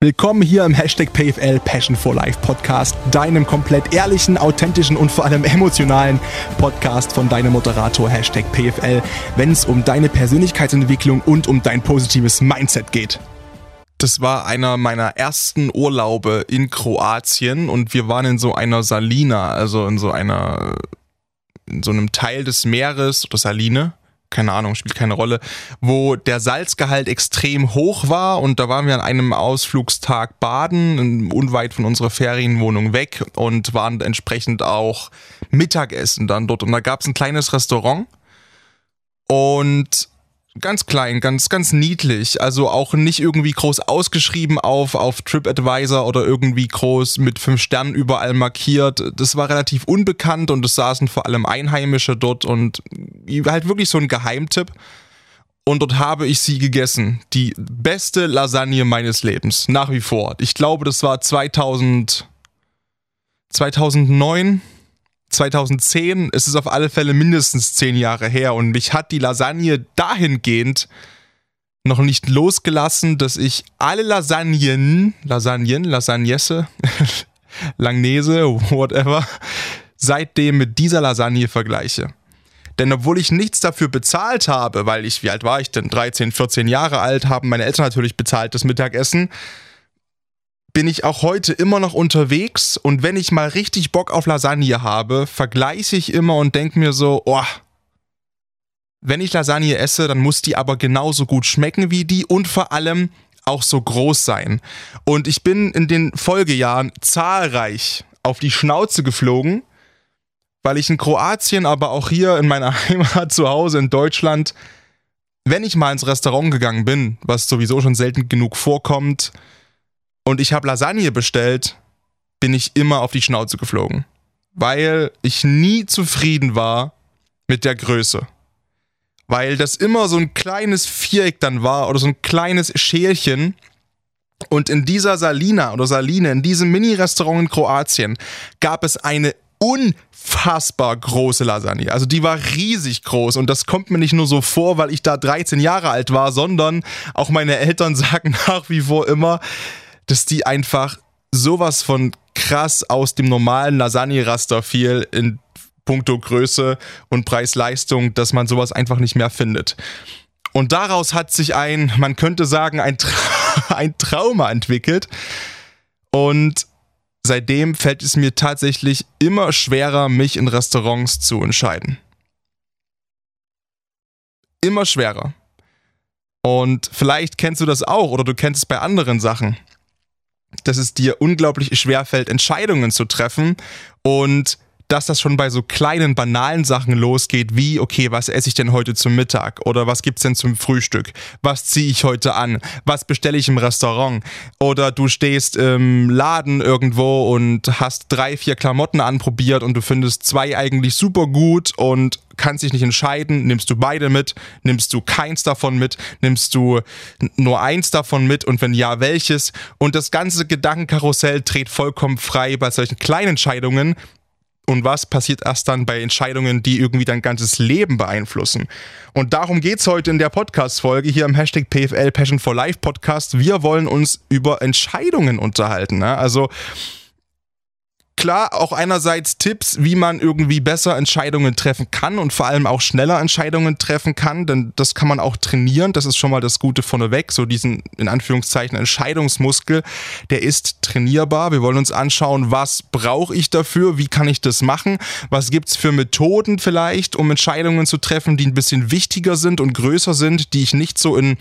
Willkommen hier im Hashtag PFL Passion for Life Podcast, deinem komplett ehrlichen, authentischen und vor allem emotionalen Podcast von deinem Moderator Hashtag PFL, wenn es um deine Persönlichkeitsentwicklung und um dein positives Mindset geht. Das war einer meiner ersten Urlaube in Kroatien und wir waren in so einer Salina, also in so einer, in so einem Teil des Meeres oder Saline keine Ahnung, spielt keine Rolle, wo der Salzgehalt extrem hoch war und da waren wir an einem Ausflugstag baden, unweit von unserer Ferienwohnung weg und waren entsprechend auch Mittagessen dann dort. Und da gab es ein kleines Restaurant und Ganz klein, ganz, ganz niedlich. Also auch nicht irgendwie groß ausgeschrieben auf, auf TripAdvisor oder irgendwie groß mit fünf Sternen überall markiert. Das war relativ unbekannt und es saßen vor allem Einheimische dort und halt wirklich so ein Geheimtipp. Und dort habe ich sie gegessen. Die beste Lasagne meines Lebens. Nach wie vor. Ich glaube, das war 2000, 2009 2010 ist es auf alle Fälle mindestens zehn Jahre her und mich hat die Lasagne dahingehend noch nicht losgelassen, dass ich alle Lasagnen, Lasagnen, Lasagnesse, Langnese, whatever, seitdem mit dieser Lasagne vergleiche. Denn obwohl ich nichts dafür bezahlt habe, weil ich, wie alt war ich denn? 13, 14 Jahre alt, haben meine Eltern natürlich bezahlt das Mittagessen, bin ich auch heute immer noch unterwegs und wenn ich mal richtig Bock auf Lasagne habe, vergleiche ich immer und denke mir so, oh, wenn ich Lasagne esse, dann muss die aber genauso gut schmecken wie die und vor allem auch so groß sein. Und ich bin in den Folgejahren zahlreich auf die Schnauze geflogen, weil ich in Kroatien, aber auch hier in meiner Heimat zu Hause in Deutschland, wenn ich mal ins Restaurant gegangen bin, was sowieso schon selten genug vorkommt, und ich habe Lasagne bestellt, bin ich immer auf die Schnauze geflogen. Weil ich nie zufrieden war mit der Größe. Weil das immer so ein kleines Viereck dann war oder so ein kleines Schälchen. Und in dieser Salina oder Saline, in diesem Mini-Restaurant in Kroatien, gab es eine unfassbar große Lasagne. Also die war riesig groß und das kommt mir nicht nur so vor, weil ich da 13 Jahre alt war, sondern auch meine Eltern sagen nach wie vor immer, dass die einfach sowas von krass aus dem normalen Lasagne-Raster fiel in puncto Größe und Preis-Leistung, dass man sowas einfach nicht mehr findet. Und daraus hat sich ein, man könnte sagen, ein, Tra ein Trauma entwickelt. Und seitdem fällt es mir tatsächlich immer schwerer, mich in Restaurants zu entscheiden. Immer schwerer. Und vielleicht kennst du das auch oder du kennst es bei anderen Sachen dass es dir unglaublich schwer fällt, Entscheidungen zu treffen. Und dass das schon bei so kleinen, banalen Sachen losgeht, wie, okay, was esse ich denn heute zum Mittag? Oder was gibt's denn zum Frühstück? Was ziehe ich heute an? Was bestelle ich im Restaurant? Oder du stehst im Laden irgendwo und hast drei, vier Klamotten anprobiert und du findest zwei eigentlich super gut und kannst dich nicht entscheiden, nimmst du beide mit, nimmst du keins davon mit, nimmst du nur eins davon mit und wenn ja, welches? Und das ganze Gedankenkarussell dreht vollkommen frei bei solchen kleinen Entscheidungen, und was passiert erst dann bei Entscheidungen, die irgendwie dein ganzes Leben beeinflussen. Und darum geht es heute in der Podcast-Folge hier im Hashtag PFL Passion for Life Podcast. Wir wollen uns über Entscheidungen unterhalten. Ne? Also klar auch einerseits Tipps, wie man irgendwie besser Entscheidungen treffen kann und vor allem auch schneller Entscheidungen treffen kann, denn das kann man auch trainieren. Das ist schon mal das Gute vorneweg. So diesen in Anführungszeichen Entscheidungsmuskel, der ist trainierbar. Wir wollen uns anschauen, was brauche ich dafür, wie kann ich das machen, was gibt es für Methoden vielleicht, um Entscheidungen zu treffen, die ein bisschen wichtiger sind und größer sind, die ich nicht so in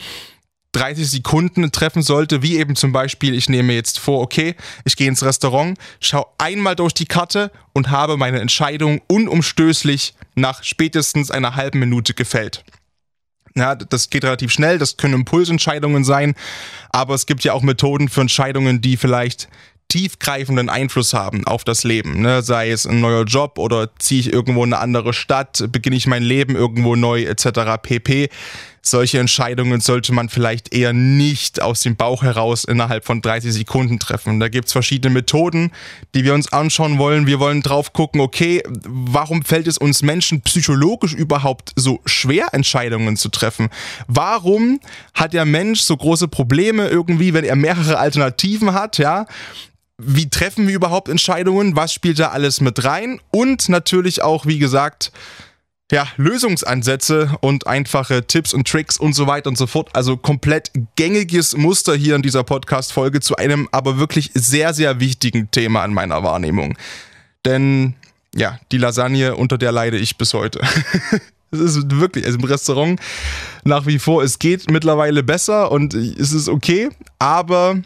30 Sekunden treffen sollte, wie eben zum Beispiel, ich nehme jetzt vor, okay, ich gehe ins Restaurant, schaue einmal durch die Karte und habe meine Entscheidung unumstößlich nach spätestens einer halben Minute gefällt. Ja, das geht relativ schnell, das können Impulsentscheidungen sein, aber es gibt ja auch Methoden für Entscheidungen, die vielleicht tiefgreifenden Einfluss haben auf das Leben. Ne? Sei es ein neuer Job oder ziehe ich irgendwo in eine andere Stadt, beginne ich mein Leben irgendwo neu etc. pp solche Entscheidungen sollte man vielleicht eher nicht aus dem Bauch heraus innerhalb von 30 Sekunden treffen. Da gibt es verschiedene Methoden, die wir uns anschauen wollen. Wir wollen drauf gucken, okay, warum fällt es uns Menschen psychologisch überhaupt so schwer, Entscheidungen zu treffen? Warum hat der Mensch so große Probleme irgendwie, wenn er mehrere Alternativen hat, ja? Wie treffen wir überhaupt Entscheidungen? Was spielt da alles mit rein? Und natürlich auch, wie gesagt, ja, Lösungsansätze und einfache Tipps und Tricks und so weiter und so fort. Also komplett gängiges Muster hier in dieser Podcast-Folge zu einem aber wirklich sehr, sehr wichtigen Thema in meiner Wahrnehmung. Denn ja, die Lasagne, unter der leide ich bis heute. Es ist wirklich, also im Restaurant nach wie vor, es geht mittlerweile besser und es ist okay, aber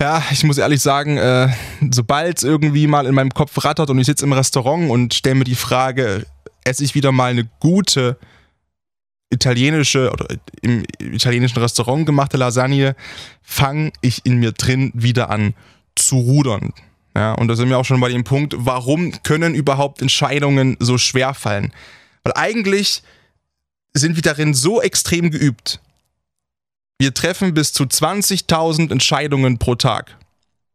ja, ich muss ehrlich sagen, äh, sobald es irgendwie mal in meinem Kopf rattert und ich sitze im Restaurant und stelle mir die Frage, esse ich wieder mal eine gute italienische oder im italienischen Restaurant gemachte Lasagne, fange ich in mir drin wieder an zu rudern. Ja, und da sind wir auch schon bei dem Punkt, warum können überhaupt Entscheidungen so schwer fallen? Weil eigentlich sind wir darin so extrem geübt, wir treffen bis zu 20.000 Entscheidungen pro Tag.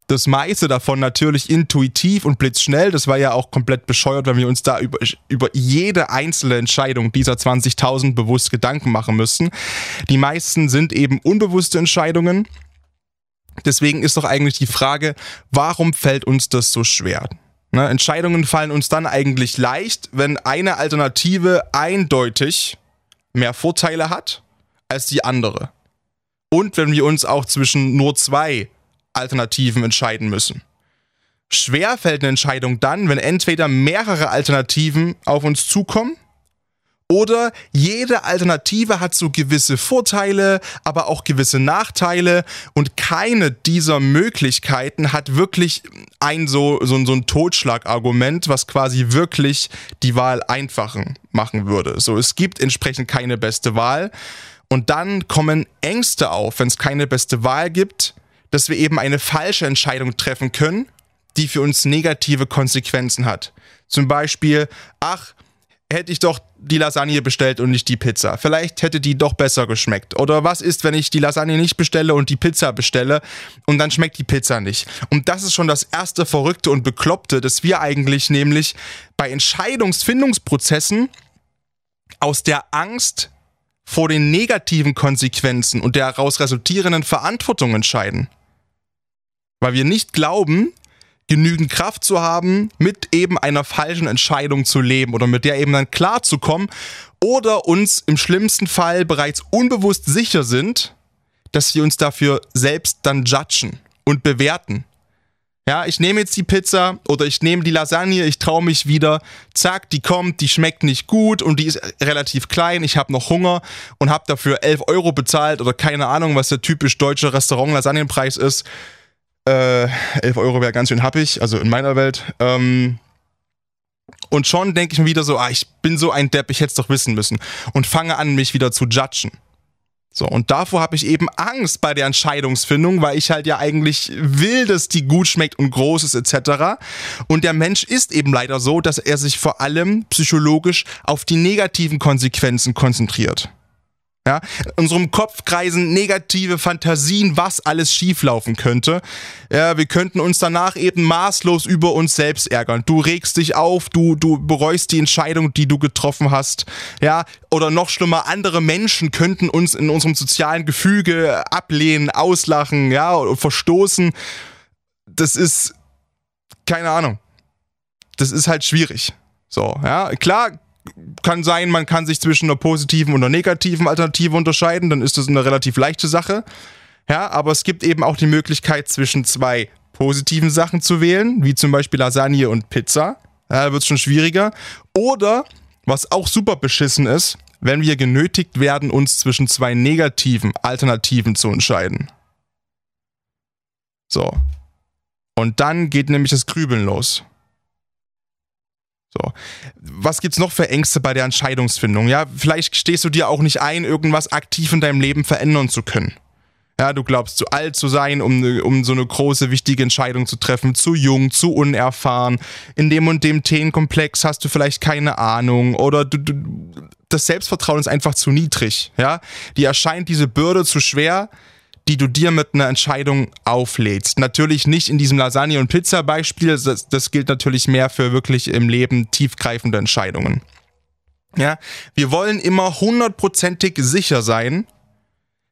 Das meiste davon natürlich intuitiv und blitzschnell. Das war ja auch komplett bescheuert, wenn wir uns da über, über jede einzelne Entscheidung dieser 20.000 bewusst Gedanken machen müssen. Die meisten sind eben unbewusste Entscheidungen. Deswegen ist doch eigentlich die Frage, warum fällt uns das so schwer? Ne, Entscheidungen fallen uns dann eigentlich leicht, wenn eine Alternative eindeutig mehr Vorteile hat als die andere und wenn wir uns auch zwischen nur zwei Alternativen entscheiden müssen. Schwer fällt eine Entscheidung dann, wenn entweder mehrere Alternativen auf uns zukommen oder jede Alternative hat so gewisse Vorteile, aber auch gewisse Nachteile und keine dieser Möglichkeiten hat wirklich ein so, so, so ein Totschlagargument, was quasi wirklich die Wahl einfachen machen würde. So, es gibt entsprechend keine beste Wahl und dann kommen Ängste auf, wenn es keine beste Wahl gibt, dass wir eben eine falsche Entscheidung treffen können, die für uns negative Konsequenzen hat. Zum Beispiel, ach, hätte ich doch die Lasagne bestellt und nicht die Pizza. Vielleicht hätte die doch besser geschmeckt. Oder was ist, wenn ich die Lasagne nicht bestelle und die Pizza bestelle und dann schmeckt die Pizza nicht? Und das ist schon das erste Verrückte und Bekloppte, dass wir eigentlich nämlich bei Entscheidungsfindungsprozessen aus der Angst vor den negativen Konsequenzen und der daraus resultierenden Verantwortung entscheiden. Weil wir nicht glauben, genügend Kraft zu haben, mit eben einer falschen Entscheidung zu leben oder mit der eben dann klarzukommen oder uns im schlimmsten Fall bereits unbewusst sicher sind, dass wir uns dafür selbst dann judgen und bewerten. Ja, ich nehme jetzt die Pizza oder ich nehme die Lasagne, ich traue mich wieder. Zack, die kommt, die schmeckt nicht gut und die ist relativ klein. Ich habe noch Hunger und habe dafür 11 Euro bezahlt oder keine Ahnung, was der typisch deutsche Restaurant-Lasagnenpreis ist. Äh, 11 Euro wäre ganz schön happig, also in meiner Welt. Ähm, und schon denke ich mir wieder so, ah, ich bin so ein Depp, ich hätte es doch wissen müssen. Und fange an, mich wieder zu judgen. So, und davor habe ich eben Angst bei der Entscheidungsfindung, weil ich halt ja eigentlich will, dass die gut schmeckt und groß ist etc. Und der Mensch ist eben leider so, dass er sich vor allem psychologisch auf die negativen Konsequenzen konzentriert. Ja, in unserem Kopf kreisen negative Fantasien, was alles schieflaufen könnte. Ja, wir könnten uns danach eben maßlos über uns selbst ärgern. Du regst dich auf, du, du bereust die Entscheidung, die du getroffen hast. Ja, oder noch schlimmer, andere Menschen könnten uns in unserem sozialen Gefüge ablehnen, auslachen, ja, oder verstoßen. Das ist, keine Ahnung. Das ist halt schwierig. So, ja, klar kann sein, man kann sich zwischen einer positiven und einer negativen Alternative unterscheiden, dann ist das eine relativ leichte Sache. Ja, aber es gibt eben auch die Möglichkeit, zwischen zwei positiven Sachen zu wählen, wie zum Beispiel Lasagne und Pizza. Ja, da wird es schon schwieriger. Oder, was auch super beschissen ist, wenn wir genötigt werden, uns zwischen zwei negativen Alternativen zu entscheiden. So. Und dann geht nämlich das Grübeln los. So. Was gibt's noch für Ängste bei der Entscheidungsfindung? Ja, vielleicht stehst du dir auch nicht ein, irgendwas aktiv in deinem Leben verändern zu können. Ja, du glaubst zu alt zu sein, um, um so eine große, wichtige Entscheidung zu treffen, zu jung, zu unerfahren. In dem und dem Themenkomplex hast du vielleicht keine Ahnung oder du, du, das Selbstvertrauen ist einfach zu niedrig. Ja, dir erscheint diese Bürde zu schwer, die du dir mit einer Entscheidung auflädst. Natürlich nicht in diesem Lasagne- und Pizza-Beispiel, das, das gilt natürlich mehr für wirklich im Leben tiefgreifende Entscheidungen. Ja, wir wollen immer hundertprozentig sicher sein,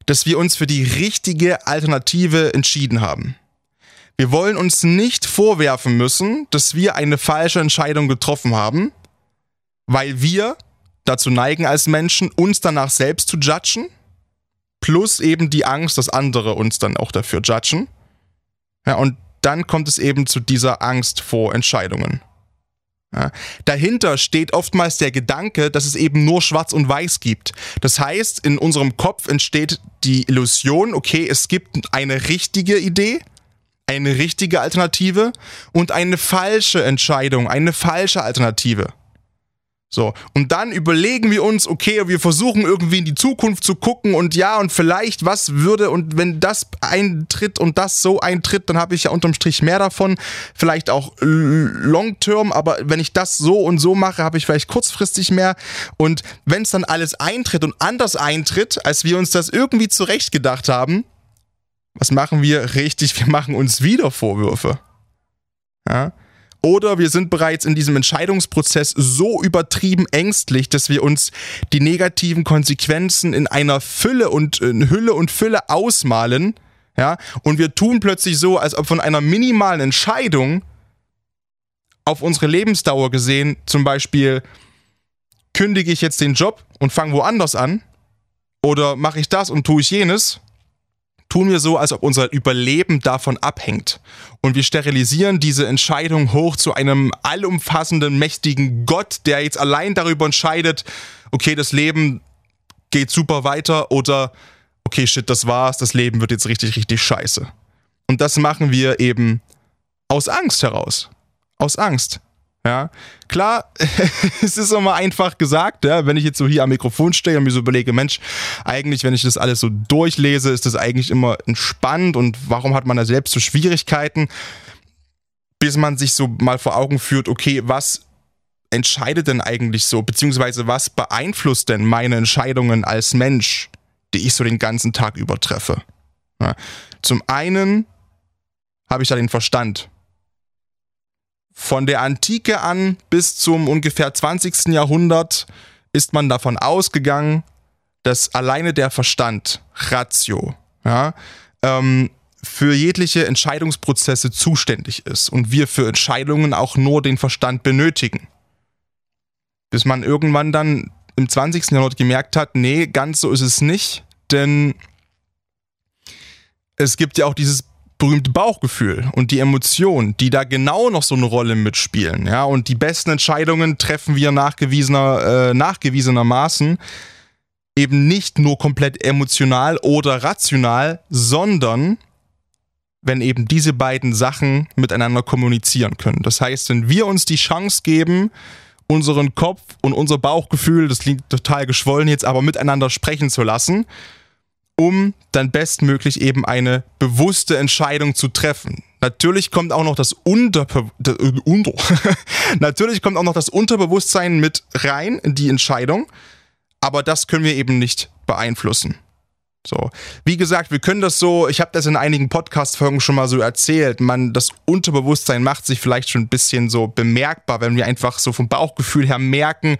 dass wir uns für die richtige Alternative entschieden haben. Wir wollen uns nicht vorwerfen müssen, dass wir eine falsche Entscheidung getroffen haben, weil wir dazu neigen als Menschen, uns danach selbst zu judgen, plus eben die Angst, dass andere uns dann auch dafür judgen. Ja, und dann kommt es eben zu dieser Angst vor Entscheidungen. Ja. Dahinter steht oftmals der Gedanke, dass es eben nur Schwarz und Weiß gibt. Das heißt, in unserem Kopf entsteht die Illusion, okay, es gibt eine richtige Idee, eine richtige Alternative und eine falsche Entscheidung, eine falsche Alternative. So, und dann überlegen wir uns, okay, wir versuchen irgendwie in die Zukunft zu gucken und ja, und vielleicht, was würde, und wenn das eintritt und das so eintritt, dann habe ich ja unterm Strich mehr davon. Vielleicht auch long term, aber wenn ich das so und so mache, habe ich vielleicht kurzfristig mehr. Und wenn es dann alles eintritt und anders eintritt, als wir uns das irgendwie zurechtgedacht haben, was machen wir richtig? Wir machen uns wieder Vorwürfe. Ja. Oder wir sind bereits in diesem Entscheidungsprozess so übertrieben ängstlich, dass wir uns die negativen Konsequenzen in einer Fülle und in Hülle und Fülle ausmalen, ja, und wir tun plötzlich so, als ob von einer minimalen Entscheidung auf unsere Lebensdauer gesehen, zum Beispiel kündige ich jetzt den Job und fange woanders an, oder mache ich das und tue ich jenes, tun wir so, als ob unser Überleben davon abhängt. Und wir sterilisieren diese Entscheidung hoch zu einem allumfassenden, mächtigen Gott, der jetzt allein darüber entscheidet, okay, das Leben geht super weiter oder okay, shit, das war's, das Leben wird jetzt richtig, richtig scheiße. Und das machen wir eben aus Angst heraus. Aus Angst. Ja, klar, es ist immer einfach gesagt, ja, wenn ich jetzt so hier am Mikrofon stehe und mir so überlege, Mensch, eigentlich, wenn ich das alles so durchlese, ist das eigentlich immer entspannt und warum hat man da selbst so Schwierigkeiten, bis man sich so mal vor Augen führt, okay, was entscheidet denn eigentlich so, beziehungsweise was beeinflusst denn meine Entscheidungen als Mensch, die ich so den ganzen Tag übertreffe? Ja, zum einen habe ich da den Verstand, von der Antike an bis zum ungefähr 20. Jahrhundert ist man davon ausgegangen, dass alleine der Verstand, Ratio, ja, ähm, für jegliche Entscheidungsprozesse zuständig ist und wir für Entscheidungen auch nur den Verstand benötigen. Bis man irgendwann dann im 20. Jahrhundert gemerkt hat, nee, ganz so ist es nicht, denn es gibt ja auch dieses berühmte Bauchgefühl und die Emotionen, die da genau noch so eine Rolle mitspielen. Ja, und die besten Entscheidungen treffen wir nachgewiesener, äh, nachgewiesenermaßen eben nicht nur komplett emotional oder rational, sondern wenn eben diese beiden Sachen miteinander kommunizieren können. Das heißt, wenn wir uns die Chance geben, unseren Kopf und unser Bauchgefühl, das klingt total geschwollen jetzt, aber miteinander sprechen zu lassen, um dann bestmöglich eben eine bewusste Entscheidung zu treffen. Natürlich kommt auch noch das äh, unter Natürlich kommt auch noch das Unterbewusstsein mit rein in die Entscheidung, aber das können wir eben nicht beeinflussen. So, wie gesagt, wir können das so, ich habe das in einigen Podcast Folgen schon mal so erzählt, man das Unterbewusstsein macht sich vielleicht schon ein bisschen so bemerkbar, wenn wir einfach so vom Bauchgefühl her merken,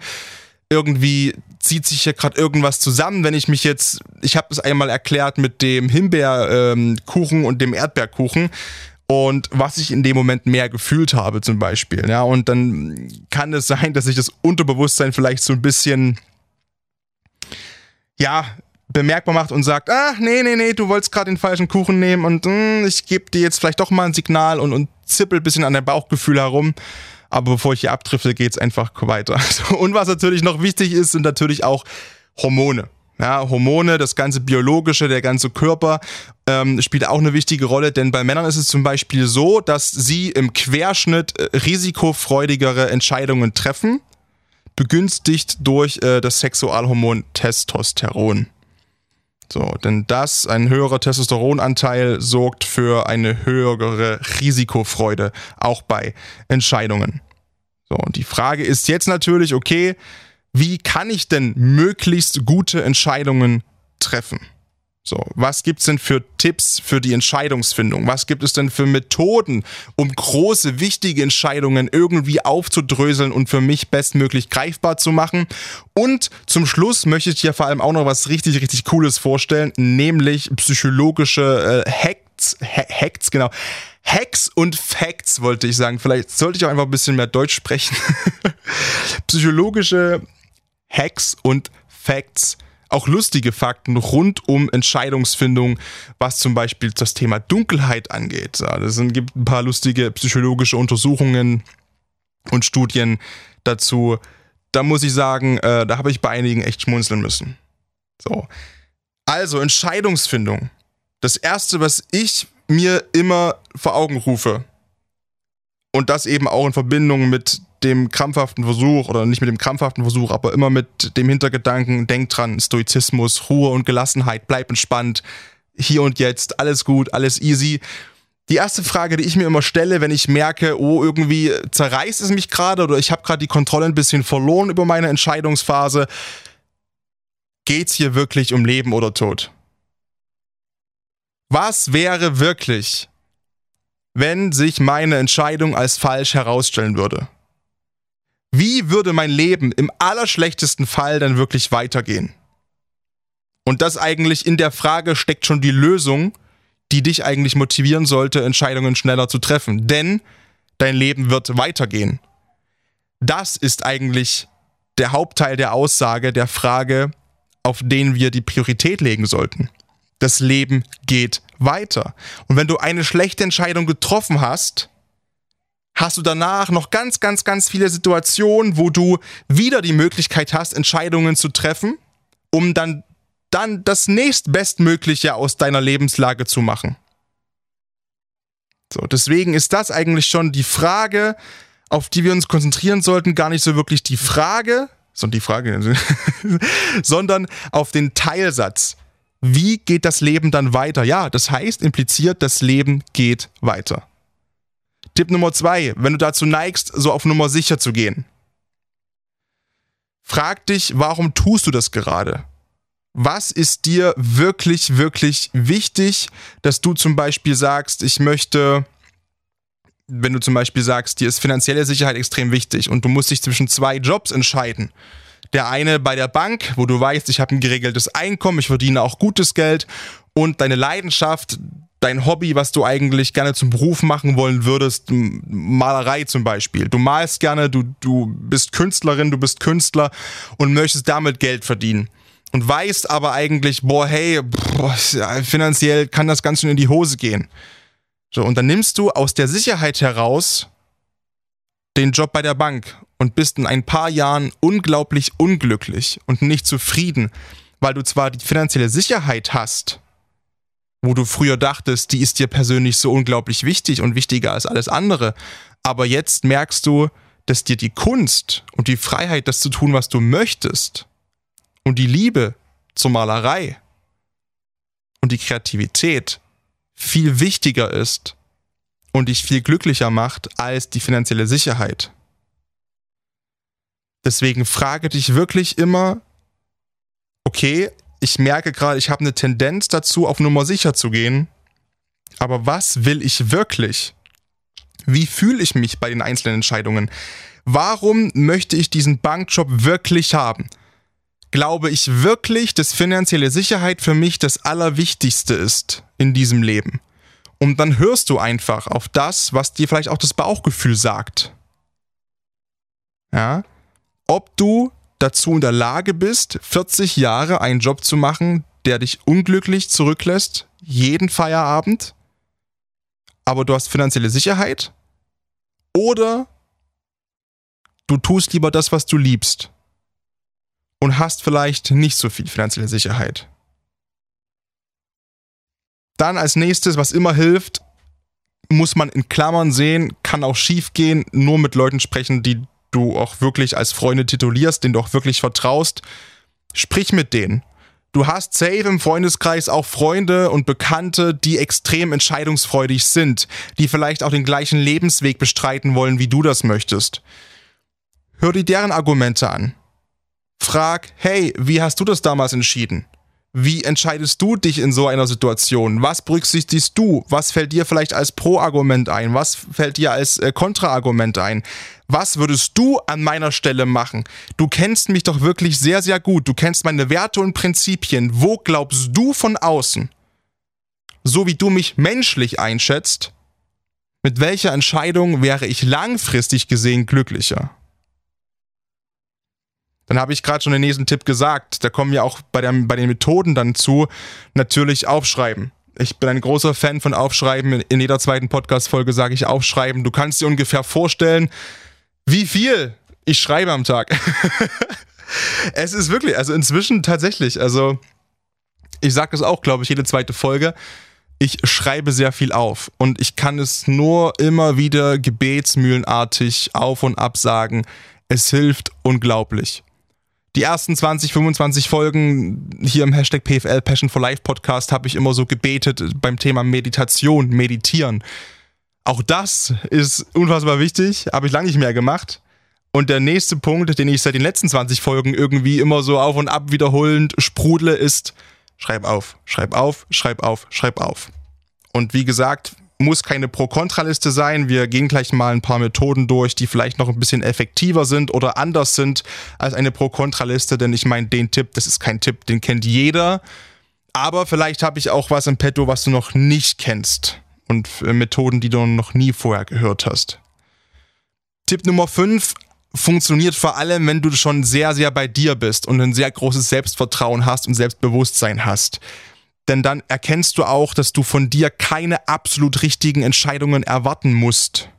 irgendwie zieht sich hier gerade irgendwas zusammen, wenn ich mich jetzt, ich habe es einmal erklärt mit dem Himbeerkuchen ähm, und dem Erdbeerkuchen und was ich in dem Moment mehr gefühlt habe zum Beispiel. Ja, und dann kann es sein, dass sich das Unterbewusstsein vielleicht so ein bisschen, ja, bemerkbar macht und sagt, ah, nee, nee, nee, du wolltest gerade den falschen Kuchen nehmen und mh, hm, ich gebe dir jetzt vielleicht doch mal ein Signal und, und zippel ein bisschen an dein Bauchgefühl herum. Aber bevor ich hier abdrifte, geht es einfach weiter. Und was natürlich noch wichtig ist, sind natürlich auch Hormone. Ja, Hormone, das ganze Biologische, der ganze Körper ähm, spielt auch eine wichtige Rolle, denn bei Männern ist es zum Beispiel so, dass sie im Querschnitt äh, risikofreudigere Entscheidungen treffen, begünstigt durch äh, das Sexualhormon Testosteron. So, denn das, ein höherer Testosteronanteil, sorgt für eine höhere Risikofreude, auch bei Entscheidungen. So, und die Frage ist jetzt natürlich, okay, wie kann ich denn möglichst gute Entscheidungen treffen? So, was gibt's denn für Tipps für die Entscheidungsfindung? Was gibt es denn für Methoden, um große, wichtige Entscheidungen irgendwie aufzudröseln und für mich bestmöglich greifbar zu machen? Und zum Schluss möchte ich dir vor allem auch noch was richtig, richtig Cooles vorstellen, nämlich psychologische äh, Hacks, ha Hacks, genau. Hacks und Facts wollte ich sagen. Vielleicht sollte ich auch einfach ein bisschen mehr Deutsch sprechen. Psychologische Hacks und Facts auch lustige Fakten rund um Entscheidungsfindung, was zum Beispiel das Thema Dunkelheit angeht. Es gibt ein paar lustige psychologische Untersuchungen und Studien dazu. Da muss ich sagen, äh, da habe ich bei einigen echt schmunzeln müssen. So. Also, Entscheidungsfindung. Das erste, was ich mir immer vor Augen rufe, und das eben auch in Verbindung mit dem krampfhaften Versuch, oder nicht mit dem krampfhaften Versuch, aber immer mit dem Hintergedanken, denk dran, Stoizismus, Ruhe und Gelassenheit, bleib entspannt, hier und jetzt, alles gut, alles easy. Die erste Frage, die ich mir immer stelle, wenn ich merke, oh, irgendwie zerreißt es mich gerade oder ich habe gerade die Kontrolle ein bisschen verloren über meine Entscheidungsphase, geht's hier wirklich um Leben oder Tod? Was wäre wirklich, wenn sich meine Entscheidung als falsch herausstellen würde? Wie würde mein Leben im allerschlechtesten Fall dann wirklich weitergehen? Und das eigentlich in der Frage steckt schon die Lösung, die dich eigentlich motivieren sollte, Entscheidungen schneller zu treffen. Denn dein Leben wird weitergehen. Das ist eigentlich der Hauptteil der Aussage, der Frage, auf den wir die Priorität legen sollten. Das Leben geht weiter. Und wenn du eine schlechte Entscheidung getroffen hast, hast du danach noch ganz, ganz, ganz viele Situationen, wo du wieder die Möglichkeit hast, Entscheidungen zu treffen, um dann, dann das nächstbestmögliche aus deiner Lebenslage zu machen. So, deswegen ist das eigentlich schon die Frage, auf die wir uns konzentrieren sollten, gar nicht so wirklich die Frage, sondern die Frage, sondern auf den Teilsatz. Wie geht das Leben dann weiter? Ja, das heißt impliziert, das Leben geht weiter. Tipp Nummer zwei, wenn du dazu neigst, so auf Nummer sicher zu gehen. Frag dich, warum tust du das gerade? Was ist dir wirklich, wirklich wichtig, dass du zum Beispiel sagst, ich möchte, wenn du zum Beispiel sagst, dir ist finanzielle Sicherheit extrem wichtig und du musst dich zwischen zwei Jobs entscheiden. Der eine bei der Bank, wo du weißt, ich habe ein geregeltes Einkommen, ich verdiene auch gutes Geld und deine Leidenschaft, dein Hobby, was du eigentlich gerne zum Beruf machen wollen würdest, Malerei zum Beispiel. Du malst gerne, du, du bist Künstlerin, du bist Künstler und möchtest damit Geld verdienen. Und weißt aber eigentlich, boah, hey, boah, finanziell kann das ganz schön in die Hose gehen. So, und dann nimmst du aus der Sicherheit heraus den Job bei der Bank und bist in ein paar Jahren unglaublich unglücklich und nicht zufrieden, weil du zwar die finanzielle Sicherheit hast, wo du früher dachtest, die ist dir persönlich so unglaublich wichtig und wichtiger als alles andere. Aber jetzt merkst du, dass dir die Kunst und die Freiheit, das zu tun, was du möchtest, und die Liebe zur Malerei und die Kreativität viel wichtiger ist und dich viel glücklicher macht als die finanzielle Sicherheit. Deswegen frage dich wirklich immer, okay, ich merke gerade, ich habe eine Tendenz dazu, auf Nummer sicher zu gehen. Aber was will ich wirklich? Wie fühle ich mich bei den einzelnen Entscheidungen? Warum möchte ich diesen Bankjob wirklich haben? Glaube ich wirklich, dass finanzielle Sicherheit für mich das Allerwichtigste ist in diesem Leben? Und dann hörst du einfach auf das, was dir vielleicht auch das Bauchgefühl sagt. Ja? Ob du dazu in der Lage bist, 40 Jahre einen Job zu machen, der dich unglücklich zurücklässt, jeden Feierabend, aber du hast finanzielle Sicherheit, oder du tust lieber das, was du liebst und hast vielleicht nicht so viel finanzielle Sicherheit. Dann als nächstes, was immer hilft, muss man in Klammern sehen, kann auch schief gehen, nur mit Leuten sprechen, die du auch wirklich als Freunde titulierst, denen du auch wirklich vertraust, sprich mit denen. Du hast safe im Freundeskreis auch Freunde und Bekannte, die extrem entscheidungsfreudig sind, die vielleicht auch den gleichen Lebensweg bestreiten wollen, wie du das möchtest. Hör dir deren Argumente an. Frag, hey, wie hast du das damals entschieden? Wie entscheidest du dich in so einer Situation? Was berücksichtigst du? Was fällt dir vielleicht als Pro-Argument ein? Was fällt dir als äh, Kontra-Argument ein? Was würdest du an meiner Stelle machen? Du kennst mich doch wirklich sehr, sehr gut. Du kennst meine Werte und Prinzipien. Wo glaubst du von außen, so wie du mich menschlich einschätzt, mit welcher Entscheidung wäre ich langfristig gesehen glücklicher? Dann habe ich gerade schon den nächsten Tipp gesagt. Da kommen wir auch bei, der, bei den Methoden dann zu. Natürlich aufschreiben. Ich bin ein großer Fan von Aufschreiben. In jeder zweiten Podcast-Folge sage ich Aufschreiben. Du kannst dir ungefähr vorstellen, wie viel ich schreibe am Tag. es ist wirklich, also inzwischen tatsächlich, also ich sage das auch, glaube ich, jede zweite Folge. Ich schreibe sehr viel auf und ich kann es nur immer wieder gebetsmühlenartig auf und ab sagen. Es hilft unglaublich die ersten 20, 25 Folgen hier im Hashtag PFL Passion for Life Podcast habe ich immer so gebetet beim Thema Meditation, Meditieren. Auch das ist unfassbar wichtig, habe ich lange nicht mehr gemacht. Und der nächste Punkt, den ich seit den letzten 20 Folgen irgendwie immer so auf und ab wiederholend sprudle, ist schreib auf, schreib auf, schreib auf, schreib auf. Und wie gesagt, muss keine Pro-Kontra-Liste sein. Wir gehen gleich mal ein paar Methoden durch, die vielleicht noch ein bisschen effektiver sind oder anders sind als eine Pro-Kontra-Liste, denn ich meine, den Tipp, das ist kein Tipp, den kennt jeder. Aber vielleicht habe ich auch was im Petto, was du noch nicht kennst und äh, Methoden, die du noch nie vorher gehört hast. Tipp Nummer 5 funktioniert vor allem, wenn du schon sehr, sehr bei dir bist und ein sehr großes Selbstvertrauen hast und Selbstbewusstsein hast denn dann erkennst du auch, dass du von dir keine absolut richtigen Entscheidungen erwarten musst.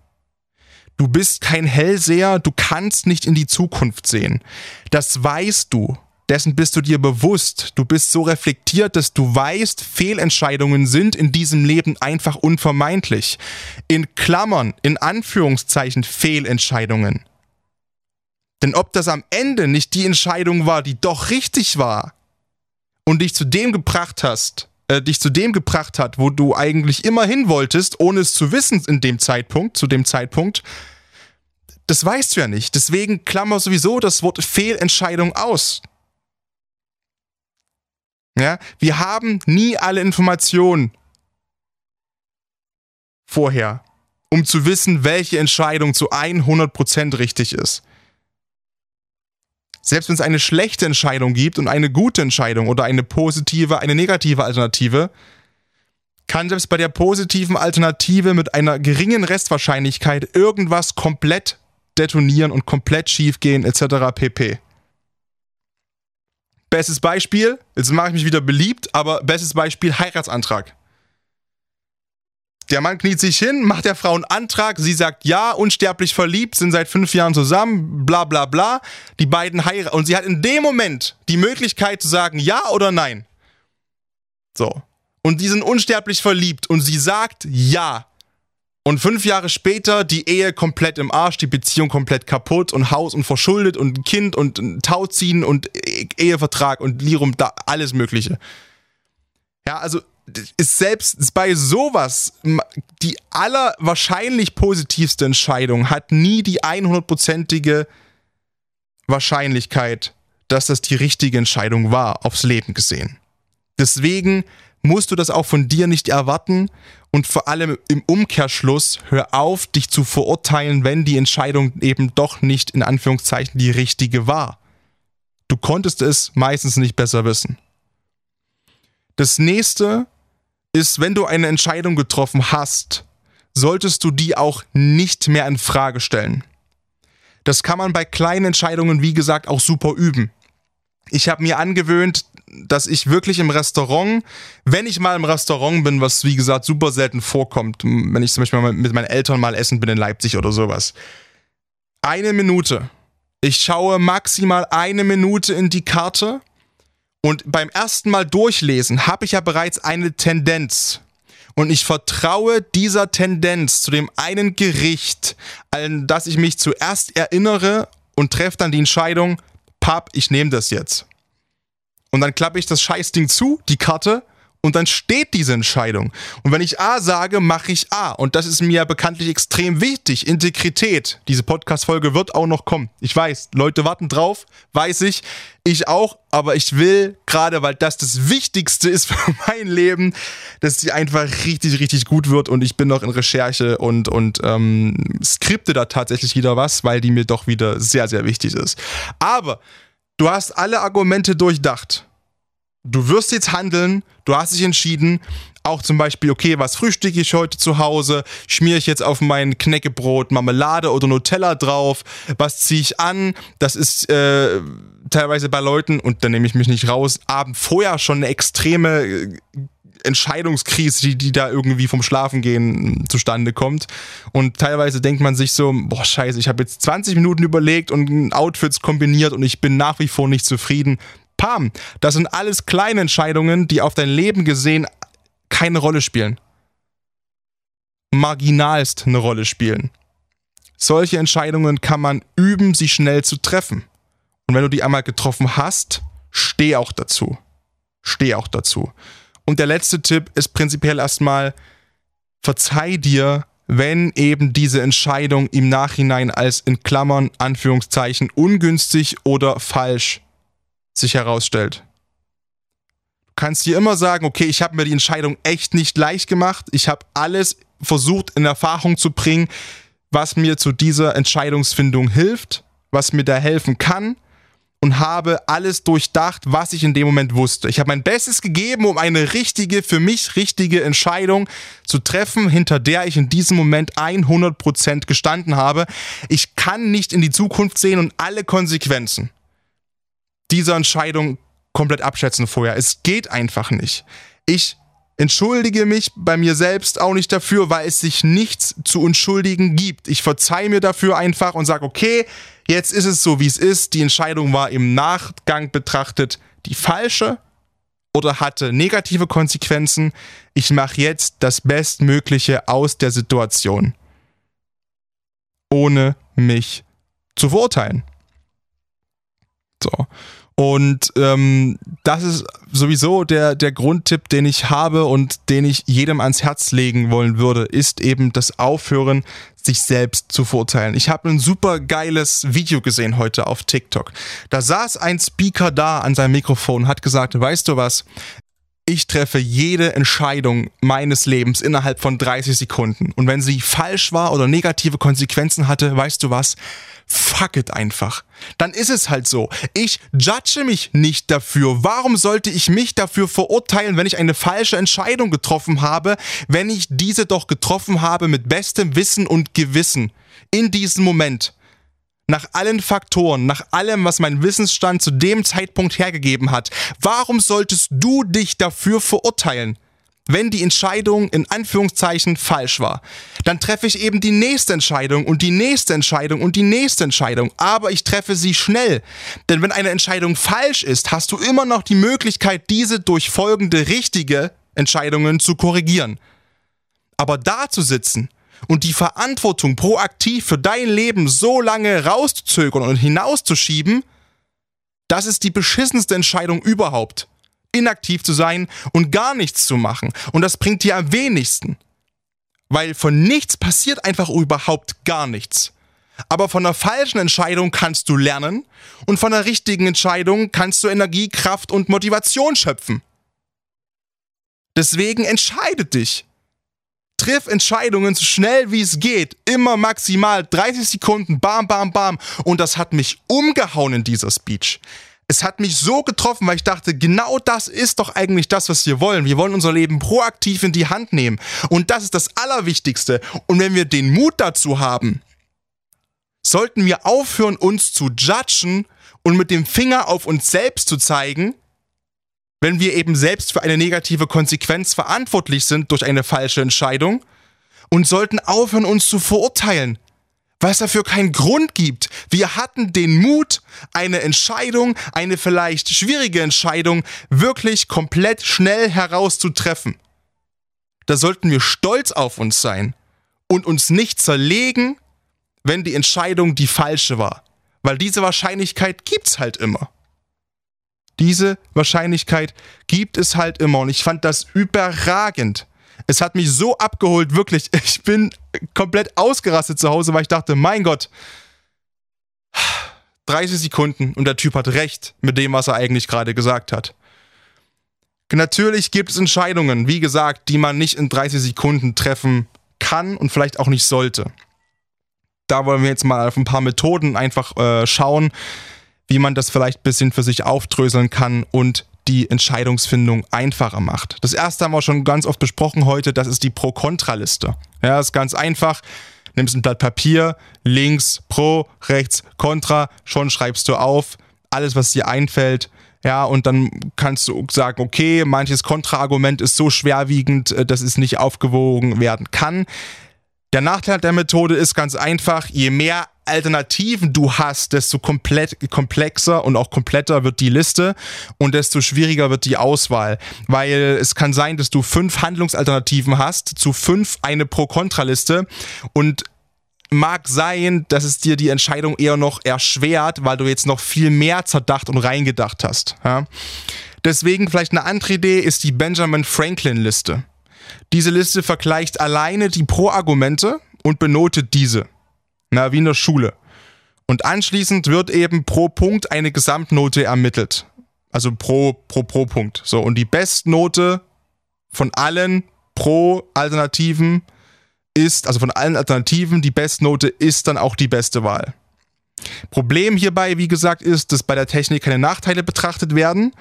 Du bist kein Hellseher, du kannst nicht in die Zukunft sehen. Das weißt du. Dessen bist du dir bewusst. Du bist so reflektiert, dass du weißt, Fehlentscheidungen sind in diesem Leben einfach unvermeidlich. In Klammern, in Anführungszeichen Fehlentscheidungen. Denn ob das am Ende nicht die Entscheidung war, die doch richtig war, und dich zu dem gebracht hast, äh, dich zu dem gebracht hat, wo du eigentlich immer hin wolltest, ohne es zu wissen in dem Zeitpunkt, zu dem Zeitpunkt, das weißt du ja nicht. Deswegen klammer sowieso das Wort Fehlentscheidung aus. Ja, wir haben nie alle Informationen vorher, um zu wissen, welche Entscheidung zu 100% richtig ist. Selbst wenn es eine schlechte Entscheidung gibt und eine gute Entscheidung oder eine positive, eine negative Alternative, kann selbst bei der positiven Alternative mit einer geringen Restwahrscheinlichkeit irgendwas komplett detonieren und komplett schiefgehen etc. pp. Bestes Beispiel, jetzt mache ich mich wieder beliebt, aber bestes Beispiel Heiratsantrag. Der Mann kniet sich hin, macht der Frau einen Antrag, sie sagt ja, unsterblich verliebt, sind seit fünf Jahren zusammen, bla bla bla. Die beiden heiraten. Und sie hat in dem Moment die Möglichkeit zu sagen ja oder nein. So. Und die sind unsterblich verliebt und sie sagt ja. Und fünf Jahre später die Ehe komplett im Arsch, die Beziehung komplett kaputt und Haus und verschuldet und Kind und Tauziehen und Ehevertrag und Lirum, da alles Mögliche. Ja, also ist selbst bei sowas die allerwahrscheinlich positivste Entscheidung hat nie die 100%ige Wahrscheinlichkeit, dass das die richtige Entscheidung war, aufs Leben gesehen. Deswegen musst du das auch von dir nicht erwarten und vor allem im Umkehrschluss hör auf, dich zu verurteilen, wenn die Entscheidung eben doch nicht in Anführungszeichen die richtige war. Du konntest es meistens nicht besser wissen. Das nächste ist, wenn du eine Entscheidung getroffen hast, solltest du die auch nicht mehr in Frage stellen. Das kann man bei kleinen Entscheidungen, wie gesagt, auch super üben. Ich habe mir angewöhnt, dass ich wirklich im Restaurant, wenn ich mal im Restaurant bin, was wie gesagt super selten vorkommt, wenn ich zum Beispiel mit meinen Eltern mal essen bin in Leipzig oder sowas, eine Minute. Ich schaue maximal eine Minute in die Karte und beim ersten Mal durchlesen habe ich ja bereits eine Tendenz. Und ich vertraue dieser Tendenz zu dem einen Gericht, an das ich mich zuerst erinnere und treffe dann die Entscheidung, Pap, ich nehme das jetzt. Und dann klappe ich das Scheißding zu, die Karte, und dann steht diese Entscheidung. Und wenn ich A sage, mache ich A. Und das ist mir bekanntlich extrem wichtig. Integrität. Diese Podcast-Folge wird auch noch kommen. Ich weiß, Leute warten drauf, weiß ich. Ich auch, aber ich will, gerade weil das das Wichtigste ist für mein Leben, dass sie einfach richtig, richtig gut wird. Und ich bin noch in Recherche und, und ähm, skripte da tatsächlich wieder was, weil die mir doch wieder sehr, sehr wichtig ist. Aber du hast alle Argumente durchdacht du wirst jetzt handeln, du hast dich entschieden, auch zum Beispiel, okay, was frühstücke ich heute zu Hause? Schmiere ich jetzt auf mein Knäckebrot Marmelade oder Nutella drauf? Was ziehe ich an? Das ist äh, teilweise bei Leuten, und da nehme ich mich nicht raus, Abend vorher schon eine extreme äh, Entscheidungskrise, die, die da irgendwie vom Schlafengehen zustande kommt. Und teilweise denkt man sich so, boah, scheiße, ich habe jetzt 20 Minuten überlegt und Outfits kombiniert und ich bin nach wie vor nicht zufrieden. Pam, das sind alles kleine Entscheidungen, die auf dein Leben gesehen keine Rolle spielen. Marginalst eine Rolle spielen. Solche Entscheidungen kann man üben, sie schnell zu treffen. Und wenn du die einmal getroffen hast, steh auch dazu. Steh auch dazu. Und der letzte Tipp ist prinzipiell erstmal, verzeih dir, wenn eben diese Entscheidung im Nachhinein als in Klammern, Anführungszeichen, ungünstig oder falsch sich herausstellt. Du kannst dir immer sagen, okay, ich habe mir die Entscheidung echt nicht leicht gemacht. Ich habe alles versucht in Erfahrung zu bringen, was mir zu dieser Entscheidungsfindung hilft, was mir da helfen kann und habe alles durchdacht, was ich in dem Moment wusste. Ich habe mein Bestes gegeben, um eine richtige, für mich richtige Entscheidung zu treffen, hinter der ich in diesem Moment 100% gestanden habe. Ich kann nicht in die Zukunft sehen und alle Konsequenzen dieser Entscheidung komplett abschätzen vorher. Es geht einfach nicht. Ich entschuldige mich bei mir selbst auch nicht dafür, weil es sich nichts zu entschuldigen gibt. Ich verzeihe mir dafür einfach und sage, okay, jetzt ist es so, wie es ist. Die Entscheidung war im Nachgang betrachtet die falsche oder hatte negative Konsequenzen. Ich mache jetzt das Bestmögliche aus der Situation, ohne mich zu verurteilen. So. Und ähm, das ist sowieso der, der Grundtipp, den ich habe und den ich jedem ans Herz legen wollen würde, ist eben das Aufhören, sich selbst zu verurteilen. Ich habe ein super geiles Video gesehen heute auf TikTok. Da saß ein Speaker da an seinem Mikrofon, hat gesagt, weißt du was, ich treffe jede Entscheidung meines Lebens innerhalb von 30 Sekunden. Und wenn sie falsch war oder negative Konsequenzen hatte, weißt du was? Fuck it einfach. Dann ist es halt so. Ich judge mich nicht dafür. Warum sollte ich mich dafür verurteilen, wenn ich eine falsche Entscheidung getroffen habe, wenn ich diese doch getroffen habe mit bestem Wissen und Gewissen in diesem Moment? Nach allen Faktoren, nach allem, was mein Wissensstand zu dem Zeitpunkt hergegeben hat, warum solltest du dich dafür verurteilen? Wenn die Entscheidung in Anführungszeichen falsch war, dann treffe ich eben die nächste Entscheidung und die nächste Entscheidung und die nächste Entscheidung. Aber ich treffe sie schnell. Denn wenn eine Entscheidung falsch ist, hast du immer noch die Möglichkeit, diese durch folgende richtige Entscheidungen zu korrigieren. Aber da zu sitzen und die Verantwortung proaktiv für dein Leben so lange rauszuzögern und hinauszuschieben, das ist die beschissenste Entscheidung überhaupt. Inaktiv zu sein und gar nichts zu machen. Und das bringt dir am wenigsten. Weil von nichts passiert einfach überhaupt gar nichts. Aber von einer falschen Entscheidung kannst du lernen und von einer richtigen Entscheidung kannst du Energie, Kraft und Motivation schöpfen. Deswegen entscheide dich. Triff Entscheidungen so schnell wie es geht. Immer maximal 30 Sekunden, bam, bam, bam. Und das hat mich umgehauen in dieser Speech. Es hat mich so getroffen, weil ich dachte, genau das ist doch eigentlich das, was wir wollen. Wir wollen unser Leben proaktiv in die Hand nehmen. Und das ist das Allerwichtigste. Und wenn wir den Mut dazu haben, sollten wir aufhören, uns zu judgen und mit dem Finger auf uns selbst zu zeigen, wenn wir eben selbst für eine negative Konsequenz verantwortlich sind durch eine falsche Entscheidung und sollten aufhören, uns zu verurteilen, weil es dafür keinen Grund gibt. Wir hatten den Mut, eine Entscheidung, eine vielleicht schwierige Entscheidung, wirklich komplett schnell herauszutreffen. Da sollten wir stolz auf uns sein und uns nicht zerlegen, wenn die Entscheidung die falsche war. Weil diese Wahrscheinlichkeit gibt's halt immer. Diese Wahrscheinlichkeit gibt es halt immer und ich fand das überragend. Es hat mich so abgeholt, wirklich. Ich bin komplett ausgerastet zu Hause, weil ich dachte, mein Gott, 30 Sekunden und der Typ hat recht mit dem, was er eigentlich gerade gesagt hat. Natürlich gibt es Entscheidungen, wie gesagt, die man nicht in 30 Sekunden treffen kann und vielleicht auch nicht sollte. Da wollen wir jetzt mal auf ein paar Methoden einfach äh, schauen, wie man das vielleicht ein bisschen für sich aufdröseln kann und die Entscheidungsfindung einfacher macht. Das erste haben wir schon ganz oft besprochen heute, das ist die Pro-Kontra-Liste. Ja, ist ganz einfach. Nimmst ein Blatt Papier, links Pro, rechts Kontra, schon schreibst du auf, alles, was dir einfällt. Ja, und dann kannst du sagen, okay, manches Kontraargument ist so schwerwiegend, äh, dass es nicht aufgewogen werden kann. Der Nachteil der Methode ist ganz einfach, je mehr Alternativen du hast, desto komplett, komplexer und auch kompletter wird die Liste und desto schwieriger wird die Auswahl. Weil es kann sein, dass du fünf Handlungsalternativen hast, zu fünf eine Pro-Kontra-Liste und mag sein, dass es dir die Entscheidung eher noch erschwert, weil du jetzt noch viel mehr zerdacht und reingedacht hast. Ja? Deswegen vielleicht eine andere Idee ist die Benjamin Franklin Liste. Diese Liste vergleicht alleine die Pro-Argumente und benotet diese. Na, wie in der Schule. Und anschließend wird eben pro Punkt eine Gesamtnote ermittelt. Also pro, pro, pro Punkt. So, und die Bestnote von allen pro Alternativen ist, also von allen Alternativen, die Bestnote ist dann auch die beste Wahl. Problem hierbei, wie gesagt, ist, dass bei der Technik keine Nachteile betrachtet werden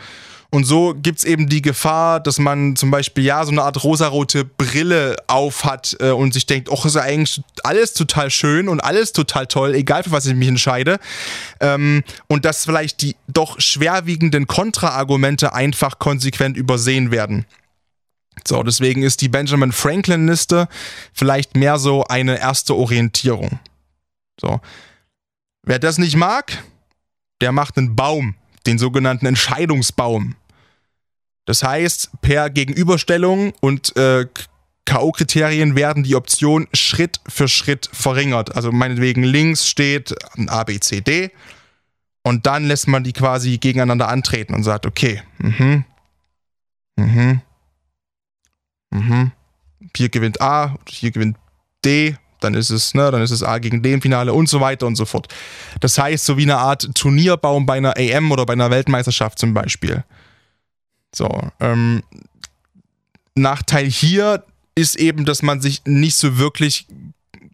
und so gibt es eben die Gefahr, dass man zum Beispiel ja so eine Art rosarote Brille auf hat äh, und sich denkt, ach, ist ja eigentlich alles total schön und alles total toll, egal für was ich mich entscheide. Ähm, und dass vielleicht die doch schwerwiegenden Kontraargumente einfach konsequent übersehen werden. So, deswegen ist die Benjamin Franklin-Liste vielleicht mehr so eine erste Orientierung. So. Wer das nicht mag, der macht einen Baum, den sogenannten Entscheidungsbaum. Das heißt, per Gegenüberstellung und äh, K.O.-Kriterien werden die Optionen Schritt für Schritt verringert. Also meinetwegen links steht A, B, C, D und dann lässt man die quasi gegeneinander antreten und sagt, okay, mhm, mhm, mhm, hier gewinnt A, hier gewinnt D, dann ist es, ne, dann ist es A gegen D im Finale und so weiter und so fort. Das heißt, so wie eine Art Turnierbaum bei einer AM oder bei einer Weltmeisterschaft zum Beispiel. So, ähm, Nachteil hier ist eben, dass man sich nicht so wirklich